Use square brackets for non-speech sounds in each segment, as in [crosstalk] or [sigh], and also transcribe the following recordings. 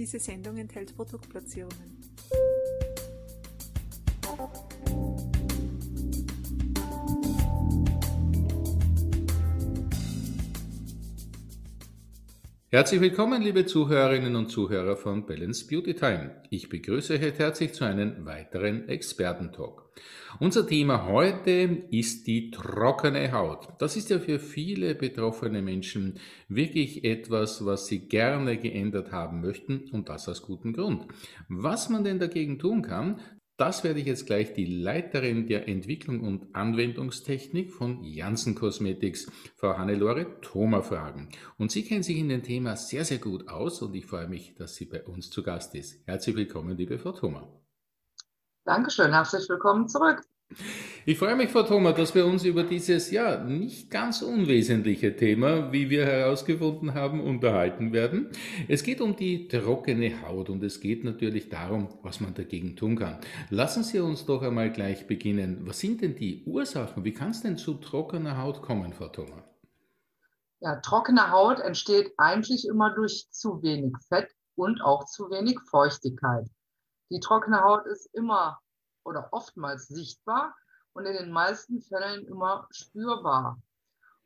Diese Sendung enthält Produktplatzierungen. Herzlich willkommen, liebe Zuhörerinnen und Zuhörer von Balance Beauty Time. Ich begrüße euch herzlich zu einem weiteren Expertentalk. Unser Thema heute ist die trockene Haut. Das ist ja für viele betroffene Menschen wirklich etwas, was sie gerne geändert haben möchten und das aus gutem Grund. Was man denn dagegen tun kann, das werde ich jetzt gleich die Leiterin der Entwicklung und Anwendungstechnik von Janssen Cosmetics, Frau Hannelore Thoma, fragen. Und sie kennt sich in dem Thema sehr, sehr gut aus und ich freue mich, dass sie bei uns zu Gast ist. Herzlich willkommen, liebe Frau Thoma. Dankeschön, herzlich willkommen zurück. Ich freue mich, Frau Thoma, dass wir uns über dieses ja nicht ganz unwesentliche Thema, wie wir herausgefunden haben, unterhalten werden. Es geht um die trockene Haut und es geht natürlich darum, was man dagegen tun kann. Lassen Sie uns doch einmal gleich beginnen. Was sind denn die Ursachen? Wie kann es denn zu trockener Haut kommen, Frau Thoma? Ja, trockene Haut entsteht eigentlich immer durch zu wenig Fett und auch zu wenig Feuchtigkeit. Die trockene Haut ist immer oder oftmals sichtbar und in den meisten Fällen immer spürbar.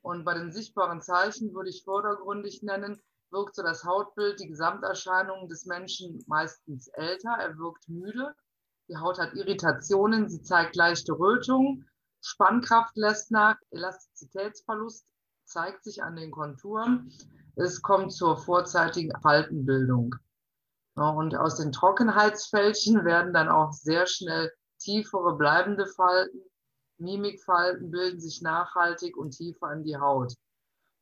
Und bei den sichtbaren Zeichen würde ich vordergründig nennen, wirkt so das Hautbild, die Gesamterscheinung des Menschen meistens älter. Er wirkt müde. Die Haut hat Irritationen, sie zeigt leichte Rötungen. Spannkraft lässt nach, Elastizitätsverlust zeigt sich an den Konturen. Es kommt zur vorzeitigen Faltenbildung. Und aus den Trockenheitsfältchen werden dann auch sehr schnell tiefere bleibende Falten, Mimikfalten bilden sich nachhaltig und tiefer in die Haut.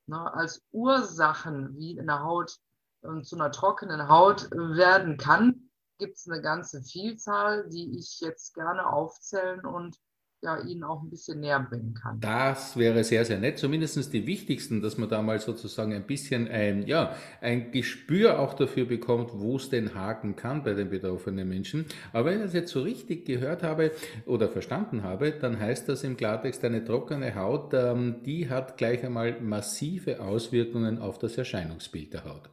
Ne, als Ursachen, wie in der Haut äh, zu einer trockenen Haut werden kann, gibt es eine ganze Vielzahl, die ich jetzt gerne aufzählen und ja, Ihnen auch ein bisschen näher bringen kann. Das wäre sehr, sehr nett. Zumindest die wichtigsten, dass man da mal sozusagen ein bisschen ein, ja, ein Gespür auch dafür bekommt, wo es denn haken kann bei den betroffenen Menschen. Aber wenn ich das jetzt so richtig gehört habe oder verstanden habe, dann heißt das im Klartext, eine trockene Haut, ähm, die hat gleich einmal massive Auswirkungen auf das Erscheinungsbild der Haut.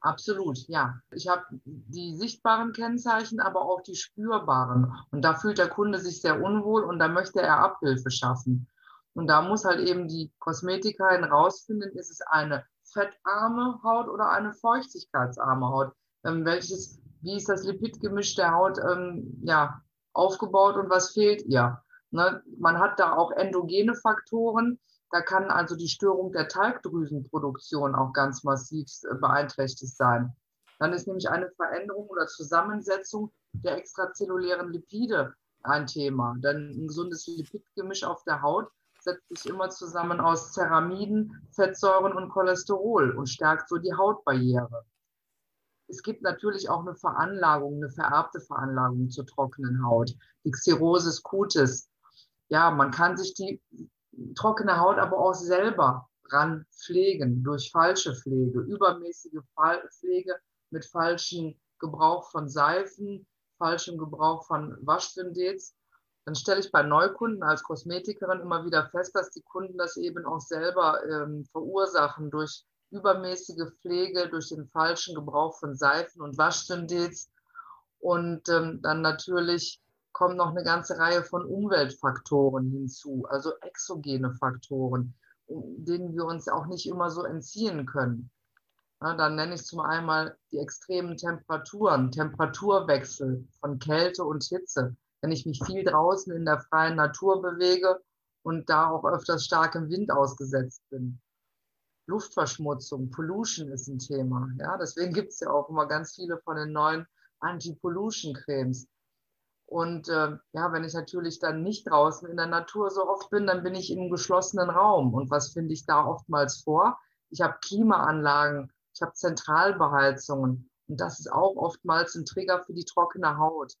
Absolut, ja. Ich habe die sichtbaren Kennzeichen, aber auch die spürbaren. Und da fühlt der Kunde sich sehr unwohl und da möchte er Abhilfe schaffen. Und da muss halt eben die Kosmetikerin rausfinden, ist es eine fettarme Haut oder eine feuchtigkeitsarme Haut? Ähm, welches, wie ist das Lipidgemisch der Haut ähm, ja, aufgebaut und was fehlt ihr? Ne? Man hat da auch endogene Faktoren, da kann also die Störung der Talgdrüsenproduktion auch ganz massiv äh, beeinträchtigt sein. Dann ist nämlich eine Veränderung oder Zusammensetzung der extrazellulären Lipide ein Thema. Denn ein gesundes Lipidgemisch auf der Haut setzt sich immer zusammen aus Ceramiden, Fettsäuren und Cholesterol und stärkt so die Hautbarriere. Es gibt natürlich auch eine Veranlagung, eine vererbte Veranlagung zur trockenen Haut, die Xerosis cutis. Ja, man kann sich die trockene Haut aber auch selber ran pflegen durch falsche Pflege, übermäßige Pflege mit falschem Gebrauch von Seifen, falschem Gebrauch von Waschsyndets. Dann stelle ich bei Neukunden als Kosmetikerin immer wieder fest, dass die Kunden das eben auch selber ähm, verursachen durch übermäßige Pflege, durch den falschen Gebrauch von Seifen und Waschsyndets und ähm, dann natürlich kommen noch eine ganze Reihe von Umweltfaktoren hinzu, also exogene Faktoren, denen wir uns auch nicht immer so entziehen können. Ja, dann nenne ich zum einen die extremen Temperaturen, Temperaturwechsel von Kälte und Hitze. Wenn ich mich viel draußen in der freien Natur bewege und da auch öfters starkem Wind ausgesetzt bin. Luftverschmutzung, Pollution ist ein Thema. Ja, deswegen gibt es ja auch immer ganz viele von den neuen Anti-Pollution-Cremes. Und äh, ja, wenn ich natürlich dann nicht draußen in der Natur so oft bin, dann bin ich in einem geschlossenen Raum. Und was finde ich da oftmals vor? Ich habe Klimaanlagen, ich habe Zentralbeheizungen. Und das ist auch oftmals ein Trigger für die trockene Haut.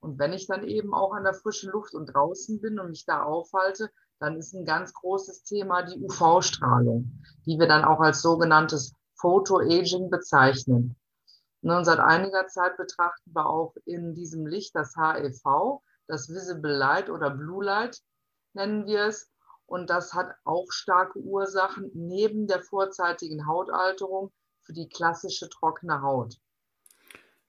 Und wenn ich dann eben auch an der frischen Luft und draußen bin und mich da aufhalte, dann ist ein ganz großes Thema die UV-Strahlung, die wir dann auch als sogenanntes Photoaging bezeichnen. Ne, und seit einiger Zeit betrachten wir auch in diesem Licht das HEV, das Visible Light oder Blue Light nennen wir es. Und das hat auch starke Ursachen neben der vorzeitigen Hautalterung für die klassische trockene Haut.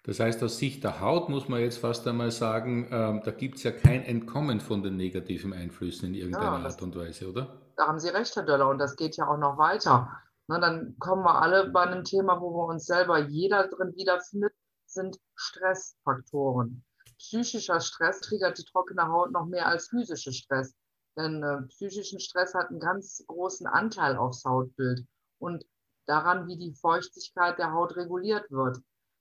Das heißt, aus Sicht der Haut muss man jetzt fast einmal sagen, ähm, da gibt es ja kein Entkommen von den negativen Einflüssen in irgendeiner ja, Art und Weise, oder? Da haben Sie recht, Herr Döller, und das geht ja auch noch weiter. Na, dann kommen wir alle bei einem Thema, wo wir uns selber jeder drin wiederfindet, sind Stressfaktoren. Psychischer Stress triggert die trockene Haut noch mehr als physischer Stress. Denn äh, psychischen Stress hat einen ganz großen Anteil aufs Hautbild und daran, wie die Feuchtigkeit der Haut reguliert wird.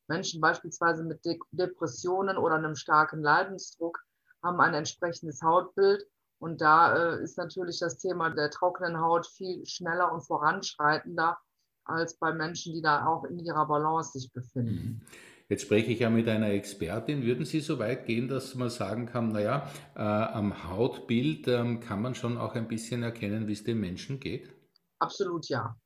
Menschen beispielsweise mit De Depressionen oder einem starken Leidensdruck haben ein entsprechendes Hautbild. Und da äh, ist natürlich das Thema der trockenen Haut viel schneller und voranschreitender als bei Menschen, die da auch in ihrer Balance sich befinden. Mhm. Jetzt spreche ich ja mit einer Expertin. Würden Sie so weit gehen, dass man sagen kann, naja, äh, am Hautbild ähm, kann man schon auch ein bisschen erkennen, wie es dem Menschen geht? Absolut ja.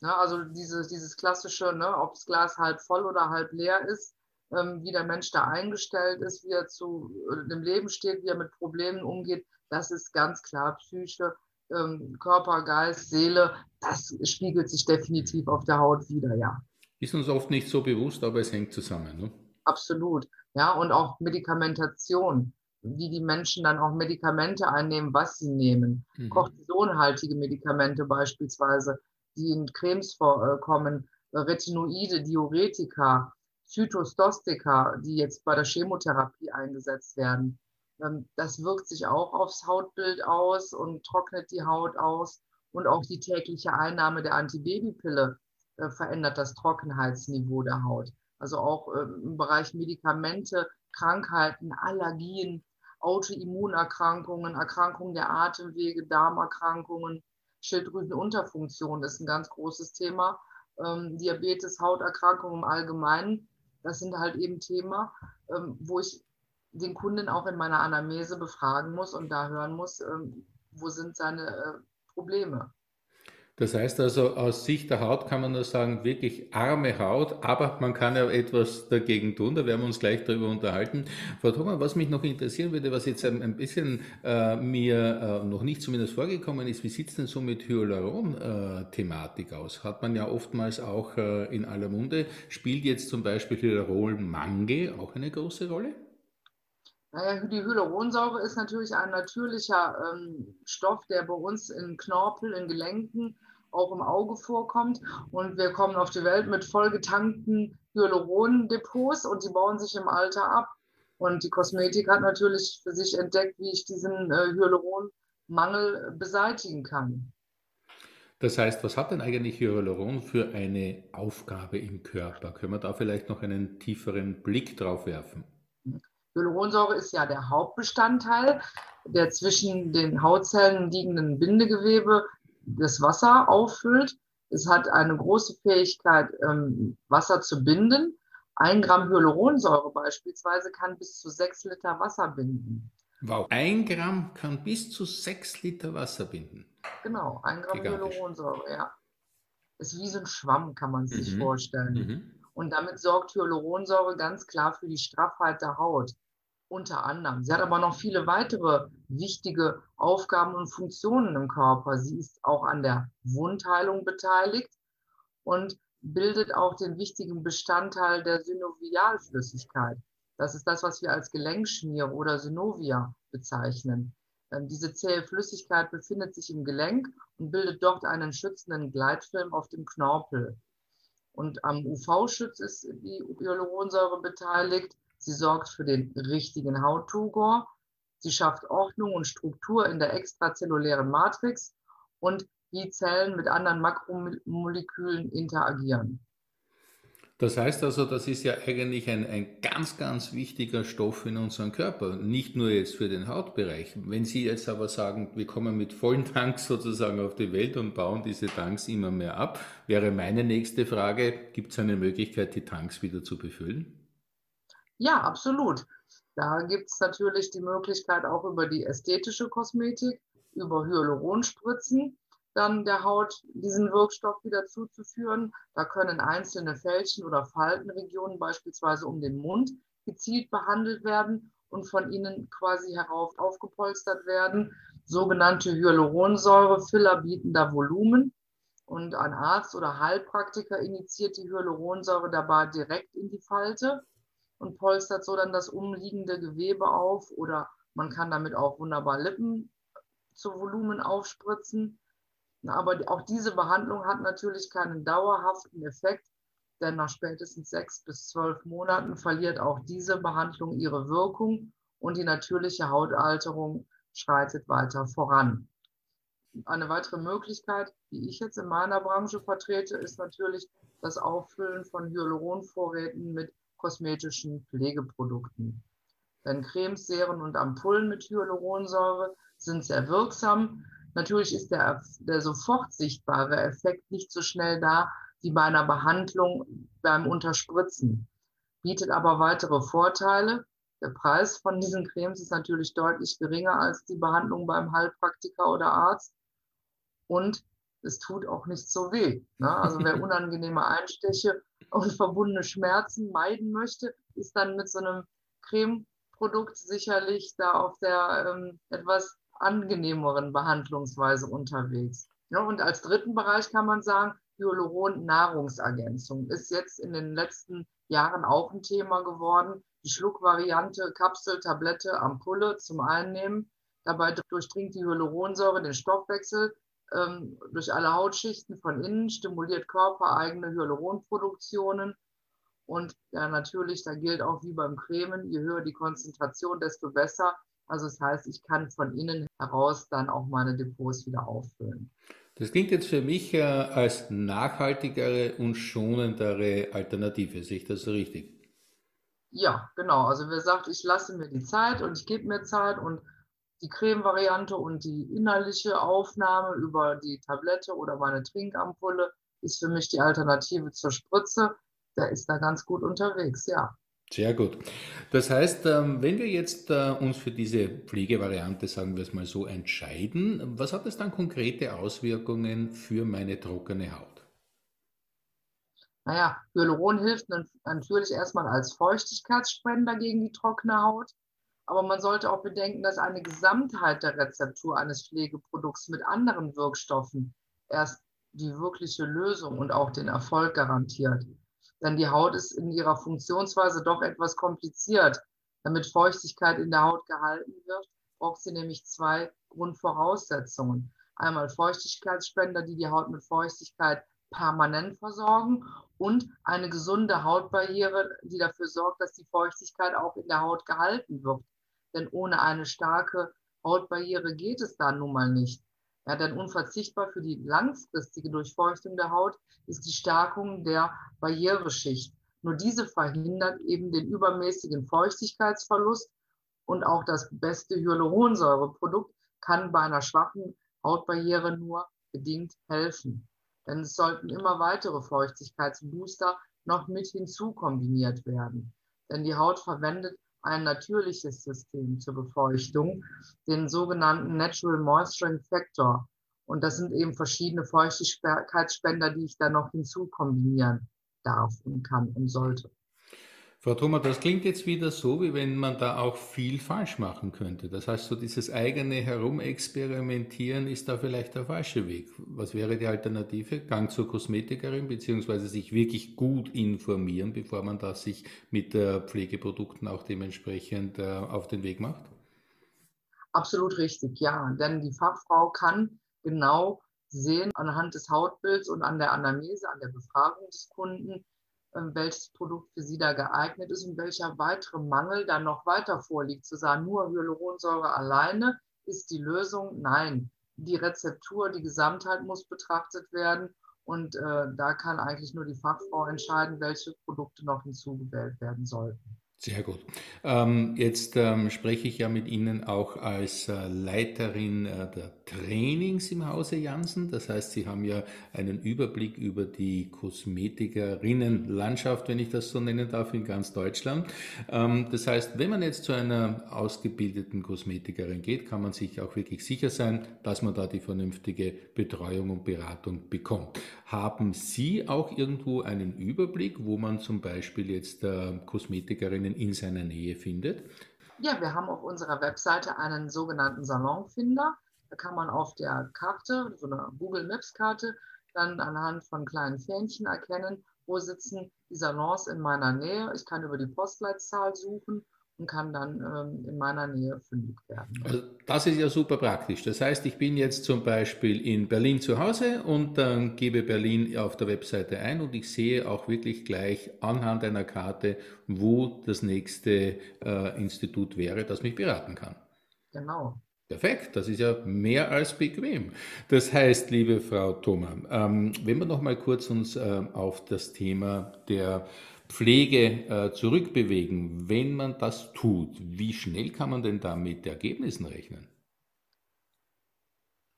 ja also dieses, dieses klassische, ne, ob das Glas halb voll oder halb leer ist, ähm, wie der Mensch da eingestellt ist, wie er zu äh, dem Leben steht, wie er mit Problemen umgeht, das ist ganz klar Psyche, ähm, Körper, Geist, Seele, das spiegelt sich definitiv auf der Haut wieder, ja. Ist uns oft nicht so bewusst, aber es hängt zusammen. Ne? Absolut. Ja, und auch Medikamentation, wie die Menschen dann auch Medikamente einnehmen, was sie nehmen. Mhm. Cortisonhaltige Medikamente beispielsweise, die in Cremes vorkommen, Retinoide, Diuretika, Zytostostika, die jetzt bei der Chemotherapie eingesetzt werden. Ähm, das wirkt sich auch aufs Hautbild aus und trocknet die Haut aus. Und auch die tägliche Einnahme der Antibabypille äh, verändert das Trockenheitsniveau der Haut. Also auch äh, im Bereich Medikamente, Krankheiten, Allergien, Autoimmunerkrankungen, Erkrankungen der Atemwege, Darmerkrankungen, Schilddrüsenunterfunktion ist ein ganz großes Thema. Ähm, Diabetes, Hauterkrankungen im Allgemeinen, das sind halt eben Themen, ähm, wo ich den Kunden auch in meiner Anamnese befragen muss und da hören muss, ähm, wo sind seine äh, Probleme. Das heißt also, aus Sicht der Haut kann man nur sagen, wirklich arme Haut, aber man kann ja etwas dagegen tun, da werden wir uns gleich darüber unterhalten. Frau Thomas, was mich noch interessieren würde, was jetzt ein, bisschen äh, mir äh, noch nicht zumindest vorgekommen ist, wie sieht es denn so mit Hyaluron-Thematik äh, aus? Hat man ja oftmals auch äh, in aller Munde. Spielt jetzt zum Beispiel Hyaluron-Mangel auch eine große Rolle? Naja, die Hyaluronsäure ist natürlich ein natürlicher ähm, Stoff, der bei uns in Knorpel, in Gelenken, auch im Auge vorkommt. Und wir kommen auf die Welt mit vollgetankten Hyalurondepots und die bauen sich im Alter ab. Und die Kosmetik hat natürlich für sich entdeckt, wie ich diesen äh, Hyaluronmangel beseitigen kann. Das heißt, was hat denn eigentlich Hyaluron für eine Aufgabe im Körper? Können wir da vielleicht noch einen tieferen Blick drauf werfen? Hyaluronsäure ist ja der Hauptbestandteil, der zwischen den Hautzellen liegenden Bindegewebe das Wasser auffüllt. Es hat eine große Fähigkeit, ähm, Wasser zu binden. Ein Gramm Hyaluronsäure beispielsweise kann bis zu sechs Liter Wasser binden. Wow, ein Gramm kann bis zu sechs Liter Wasser binden. Genau, ein Gramm Gigantisch. Hyaluronsäure, ja. Ist wie so ein Schwamm, kann man sich mhm. vorstellen. Mhm. Und damit sorgt Hyaluronsäure ganz klar für die Straffheit der Haut unter anderem. Sie hat aber noch viele weitere wichtige Aufgaben und Funktionen im Körper. Sie ist auch an der Wundheilung beteiligt und bildet auch den wichtigen Bestandteil der Synovialflüssigkeit. Das ist das, was wir als Gelenkschmiere oder Synovia bezeichnen. Ähm, diese zähe Flüssigkeit befindet sich im Gelenk und bildet dort einen schützenden Gleitfilm auf dem Knorpel. Und am UV-Schutz ist die Hyaluronsäure beteiligt Sie sorgt für den richtigen Hautturgor. Sie schafft Ordnung und Struktur in der extrazellulären Matrix und wie Zellen mit anderen Makromolekülen interagieren. Das heißt also, das ist ja eigentlich ein, ein ganz, ganz wichtiger Stoff in unserem Körper, nicht nur jetzt für den Hautbereich. Wenn Sie jetzt aber sagen, wir kommen mit vollen Tanks sozusagen auf die Welt und bauen diese Tanks immer mehr ab, wäre meine nächste Frage, gibt es eine Möglichkeit, die Tanks wieder zu befüllen? Ja, absolut. Da gibt es natürlich die Möglichkeit auch über die ästhetische Kosmetik, über Hyaluronspritzen, dann der Haut diesen Wirkstoff wieder zuzuführen. Da können einzelne Fältchen oder Faltenregionen beispielsweise um den Mund gezielt behandelt werden und von ihnen quasi herauf aufgepolstert werden. Sogenannte Hyaluronsäure-Filler bieten da Volumen. Und ein Arzt oder Heilpraktiker initiiert die Hyaluronsäure dabei direkt in die Falte und polstert so dann das umliegende Gewebe auf oder man kann damit auch wunderbar Lippen zu Volumen aufspritzen. Aber auch diese Behandlung hat natürlich keinen dauerhaften Effekt, denn nach spätestens sechs bis zwölf Monaten verliert auch diese Behandlung ihre Wirkung und die natürliche Hautalterung schreitet weiter voran. Eine weitere Möglichkeit, die ich jetzt in meiner Branche vertrete, ist natürlich das Auffüllen von Hyaluronvorräten mit kosmetischen Pflegeprodukten. Denn Cremes, Serien und Ampullen mit Hyaluronsäure sind sehr wirksam. Natürlich ist der, der sofort sichtbare Effekt nicht so schnell da wie bei einer Behandlung beim Unterspritzen, bietet aber weitere Vorteile. Der Preis von diesen Cremes ist natürlich deutlich geringer als die Behandlung beim Heilpraktiker oder Arzt. Und es tut auch nicht so weh. Ne? Also wer [laughs] unangenehme Einstiche und verbundene Schmerzen meiden möchte, ist dann mit so einem Cremeprodukt sicherlich da auf der ähm, etwas angenehmeren Behandlungsweise unterwegs. Ja, und als dritten Bereich kann man sagen, Hyaluron-Nahrungsergänzung ist jetzt in den letzten Jahren auch ein Thema geworden. Die Schluckvariante Kapsel, Tablette, Ampulle zum Einnehmen. Dabei durchdringt die Hyaluronsäure den Stoffwechsel ähm, durch alle Hautschichten von innen, stimuliert körpereigene Hyaluronproduktionen. Und ja, natürlich, da gilt auch wie beim Cremen, je höher die Konzentration, desto besser. Also das heißt, ich kann von innen heraus dann auch meine Depots wieder auffüllen. Das klingt jetzt für mich äh, als nachhaltigere und schonendere Alternative. Sehe ich das so richtig? Ja, genau. Also wer sagt, ich lasse mir die Zeit und ich gebe mir Zeit und die Creme-Variante und die innerliche Aufnahme über die Tablette oder meine Trinkampulle ist für mich die Alternative zur Spritze. Der ist da ganz gut unterwegs, ja. Sehr gut. Das heißt, ähm, wenn wir jetzt äh, uns für diese Pflegevariante, sagen wir es mal so, entscheiden, was hat das dann konkrete Auswirkungen für meine trockene Haut? Naja, Hyaluron hilft natürlich erstmal als Feuchtigkeitsspender gegen die trockene Haut. Aber man sollte auch bedenken, dass eine Gesamtheit der Rezeptur eines Pflegeprodukts mit anderen Wirkstoffen erst die wirkliche Lösung und auch den Erfolg garantiert. Denn die Haut ist in ihrer Funktionsweise doch etwas kompliziert. Damit Feuchtigkeit in der Haut gehalten wird, braucht sie nämlich zwei Grundvoraussetzungen. Einmal Feuchtigkeitsspender, die die Haut mit Feuchtigkeit permanent versorgen und eine gesunde Hautbarriere, die dafür sorgt, dass die Feuchtigkeit auch in der Haut gehalten wird. Denn ohne eine starke Hautbarriere geht es da nun mal nicht. Ja, denn unverzichtbar für die langfristige Durchfeuchtung der Haut ist die Stärkung der Barriereschicht. Nur diese verhindert eben den übermäßigen Feuchtigkeitsverlust und auch das beste Hyaluronsäureprodukt kann bei einer schwachen Hautbarriere nur bedingt helfen. Denn es sollten immer weitere Feuchtigkeitsbooster noch mit hinzu kombiniert werden. Denn die Haut verwendet ein natürliches System zur Befeuchtung, den sogenannten Natural Moisturing Factor. Und das sind eben verschiedene Feuchtigkeitsspender, die ich dann noch hinzu kombinieren darf und kann und sollte. Frau Thoma, das klingt jetzt wieder so, wie wenn man da auch viel falsch machen könnte. Das heißt, so dieses eigene Herumexperimentieren ist da vielleicht der falsche Weg. Was wäre die Alternative? Gang zur Kosmetikerin, beziehungsweise sich wirklich gut informieren, bevor man da sich mit äh, Pflegeprodukten auch dementsprechend äh, auf den Weg macht? Absolut richtig, ja. Denn die Fachfrau kann genau sehen anhand des Hautbilds und an der Anamnese, an der Befragung des Kunden, welches Produkt für sie da geeignet ist und welcher weitere Mangel dann noch weiter vorliegt. Zu sagen, nur Hyaluronsäure alleine ist die Lösung. Nein, die Rezeptur, die Gesamtheit muss betrachtet werden und äh, da kann eigentlich nur die Fachfrau entscheiden, welche Produkte noch hinzugewählt werden sollten. Sehr gut. Ähm, jetzt ähm, spreche ich ja mit Ihnen auch als äh, Leiterin äh, der Trainings im Hause Janssen. Das heißt, Sie haben ja einen Überblick über die Kosmetikerinnenlandschaft, wenn ich das so nennen darf, in ganz Deutschland. Ähm, das heißt, wenn man jetzt zu einer ausgebildeten Kosmetikerin geht, kann man sich auch wirklich sicher sein, dass man da die vernünftige Betreuung und Beratung bekommt. Haben Sie auch irgendwo einen Überblick, wo man zum Beispiel jetzt äh, Kosmetikerinnen in seiner Nähe findet? Ja, wir haben auf unserer Webseite einen sogenannten Salonfinder. Da kann man auf der Karte, so einer Google Maps Karte, dann anhand von kleinen Fähnchen erkennen, wo sitzen die Salons in meiner Nähe. Ich kann über die Postleitzahl suchen und kann dann ähm, in meiner Nähe fündig werden. Also das ist ja super praktisch. Das heißt, ich bin jetzt zum Beispiel in Berlin zu Hause und dann gebe Berlin auf der Webseite ein und ich sehe auch wirklich gleich anhand einer Karte, wo das nächste äh, Institut wäre, das mich beraten kann. Genau. Perfekt, das ist ja mehr als bequem. Das heißt, liebe Frau Thoma, ähm, wenn wir noch mal kurz uns äh, auf das Thema der Pflege äh, zurückbewegen, wenn man das tut, wie schnell kann man denn da mit Ergebnissen rechnen?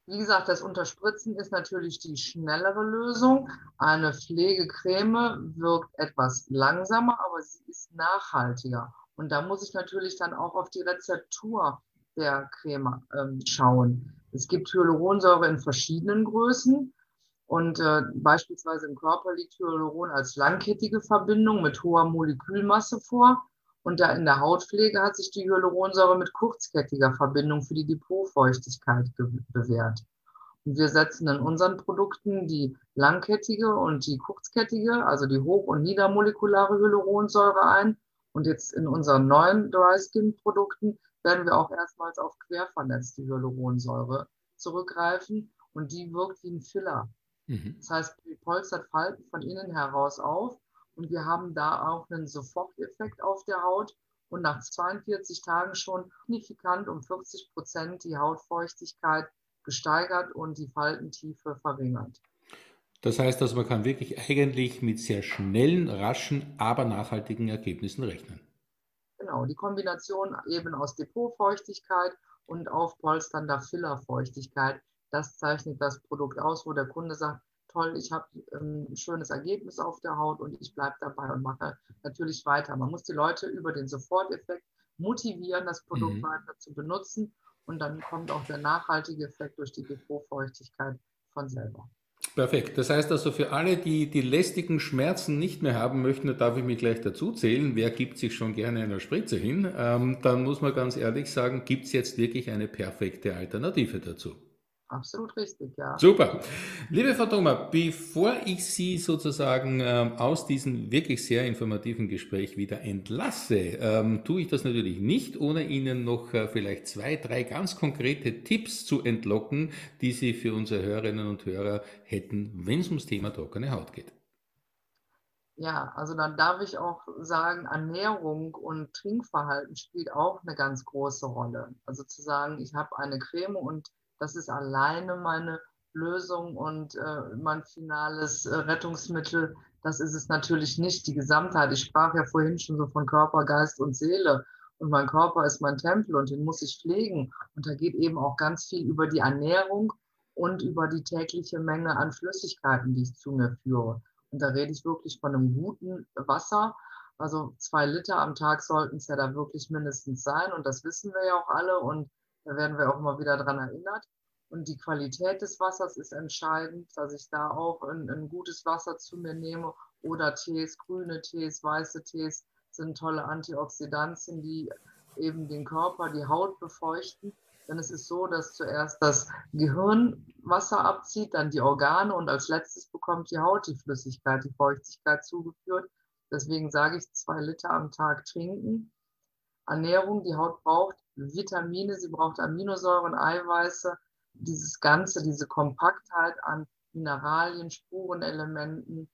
Wie gesagt, das Unterspritzen ist natürlich die schnellere Lösung. Eine Pflegecreme wirkt etwas langsamer, aber sie ist nachhaltiger. Und da muss ich natürlich dann auch auf die Rezeptur der Creme ähm, schauen. Es gibt Hyaluronsäure in verschiedenen Größen. Und äh, beispielsweise im Körper liegt Hyaluron als langkettige Verbindung mit hoher Molekülmasse vor. Und da in der Hautpflege hat sich die Hyaluronsäure mit kurzkettiger Verbindung für die Depotfeuchtigkeit bewährt. Und wir setzen in unseren Produkten die langkettige und die kurzkettige, also die hoch- und niedermolekulare Hyaluronsäure ein. Und jetzt in unseren neuen Dry Skin Produkten werden wir auch erstmals auf quervernetzte Hyaluronsäure zurückgreifen. Und die wirkt wie ein Filler. Mhm. Das heißt, die polstert Falten von innen heraus auf und wir haben da auch einen Soforteffekt auf der Haut und nach 42 Tagen schon signifikant um 40 Prozent die Hautfeuchtigkeit gesteigert und die Faltentiefe verringert. Das heißt, dass man kann wirklich eigentlich mit sehr schnellen, raschen, aber nachhaltigen Ergebnissen rechnen. Genau, die Kombination eben aus Depotfeuchtigkeit und aufpolsternder Fillerfeuchtigkeit das zeichnet das Produkt aus, wo der Kunde sagt, toll, ich habe ähm, ein schönes Ergebnis auf der Haut und ich bleibe dabei und mache natürlich weiter. Man muss die Leute über den Soforteffekt motivieren, das Produkt mhm. weiter zu benutzen und dann kommt auch der nachhaltige Effekt durch die Depotfeuchtigkeit von selber. Perfekt. Das heißt also für alle, die die lästigen Schmerzen nicht mehr haben möchten, da darf ich mich gleich dazu zählen. Wer gibt sich schon gerne einer Spritze hin? Ähm, dann muss man ganz ehrlich sagen, gibt es jetzt wirklich eine perfekte Alternative dazu? Absolut richtig, ja. Super. Liebe Frau Thoma, bevor ich Sie sozusagen ähm, aus diesem wirklich sehr informativen Gespräch wieder entlasse, ähm, tue ich das natürlich nicht, ohne Ihnen noch äh, vielleicht zwei, drei ganz konkrete Tipps zu entlocken, die Sie für unsere Hörerinnen und Hörer hätten, wenn es ums Thema trockene Haut geht. Ja, also dann darf ich auch sagen, Ernährung und Trinkverhalten spielt auch eine ganz große Rolle. Also zu sagen, ich habe eine Creme und das ist alleine meine Lösung und äh, mein finales äh, Rettungsmittel. Das ist es natürlich nicht. Die Gesamtheit. Ich sprach ja vorhin schon so von Körper, Geist und Seele. Und mein Körper ist mein Tempel und den muss ich pflegen. Und da geht eben auch ganz viel über die Ernährung und über die tägliche Menge an Flüssigkeiten, die ich zu mir führe. Und da rede ich wirklich von einem guten Wasser. Also zwei Liter am Tag sollten es ja da wirklich mindestens sein. Und das wissen wir ja auch alle. Und da werden wir auch immer wieder daran erinnert. Und die Qualität des Wassers ist entscheidend, dass ich da auch ein, ein, gutes Wasser zu mir nehme. Oder Tees, grüne Tees, weiße Tees sind tolle Antioxidantien, die eben den Körper, die Haut befeuchten. Denn es ist so, dass zuerst das Gehirn Wasser abzieht, dann die Organe und als letztes bekommt die Haut die Flüssigkeit, die Feuchtigkeit zugeführt. Deswegen sage ich zwei Liter am Tag trinken. Ernährung, die Haut braucht Vitamine, sie braucht Aminosäuren, Eiweiße, dieses Ganze, diese Kompaktheit an Mineralien, Spurenelementen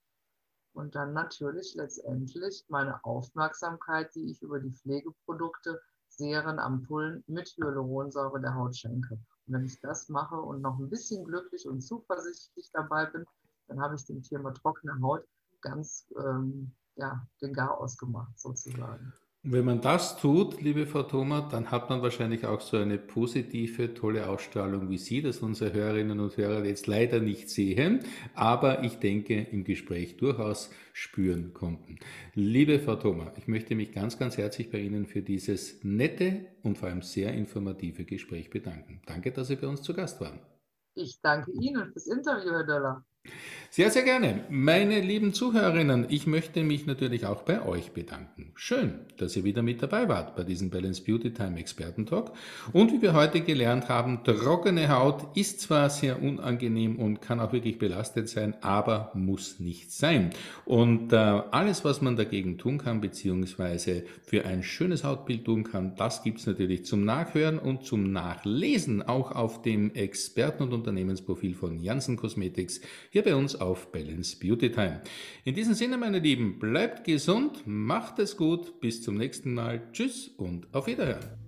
und dann natürlich letztendlich meine Aufmerksamkeit, die ich über die Pflegeprodukte, Serien, Ampullen mit Hyaluronsäure der Haut schenke. Und wenn ich das mache und noch ein bisschen glücklich und zuversichtlich dabei bin, dann habe ich dem Thema trockene Haut ganz ähm, ja, den Garaus gemacht, sozusagen. Wenn man das tut, liebe Frau Thoma, dann hat man wahrscheinlich auch so eine positive, tolle Ausstrahlung wie Sie, das unsere Hörerinnen und Hörer jetzt leider nicht sehen, aber ich denke im Gespräch durchaus spüren konnten. Liebe Frau Thoma, ich möchte mich ganz, ganz herzlich bei Ihnen für dieses nette und vor allem sehr informative Gespräch bedanken. Danke, dass Sie bei uns zu Gast waren. Ich danke Ihnen fürs Interview, Herr Döller. Sehr, sehr gerne. Meine lieben Zuhörerinnen, ich möchte mich natürlich auch bei euch bedanken. Schön, dass ihr wieder mit dabei wart bei diesem Balance Beauty Time Expertentalk. Und wie wir heute gelernt haben, trockene Haut ist zwar sehr unangenehm und kann auch wirklich belastet sein, aber muss nicht sein. Und äh, alles, was man dagegen tun kann, beziehungsweise für ein schönes Hautbild tun kann, das gibt's natürlich zum Nachhören und zum Nachlesen, auch auf dem Experten- und Unternehmensprofil von Janssen Cosmetics hier bei uns auf Balance Beauty Time. In diesem Sinne, meine Lieben, bleibt gesund, macht es gut, bis zum nächsten Mal. Tschüss und auf Wiederhören.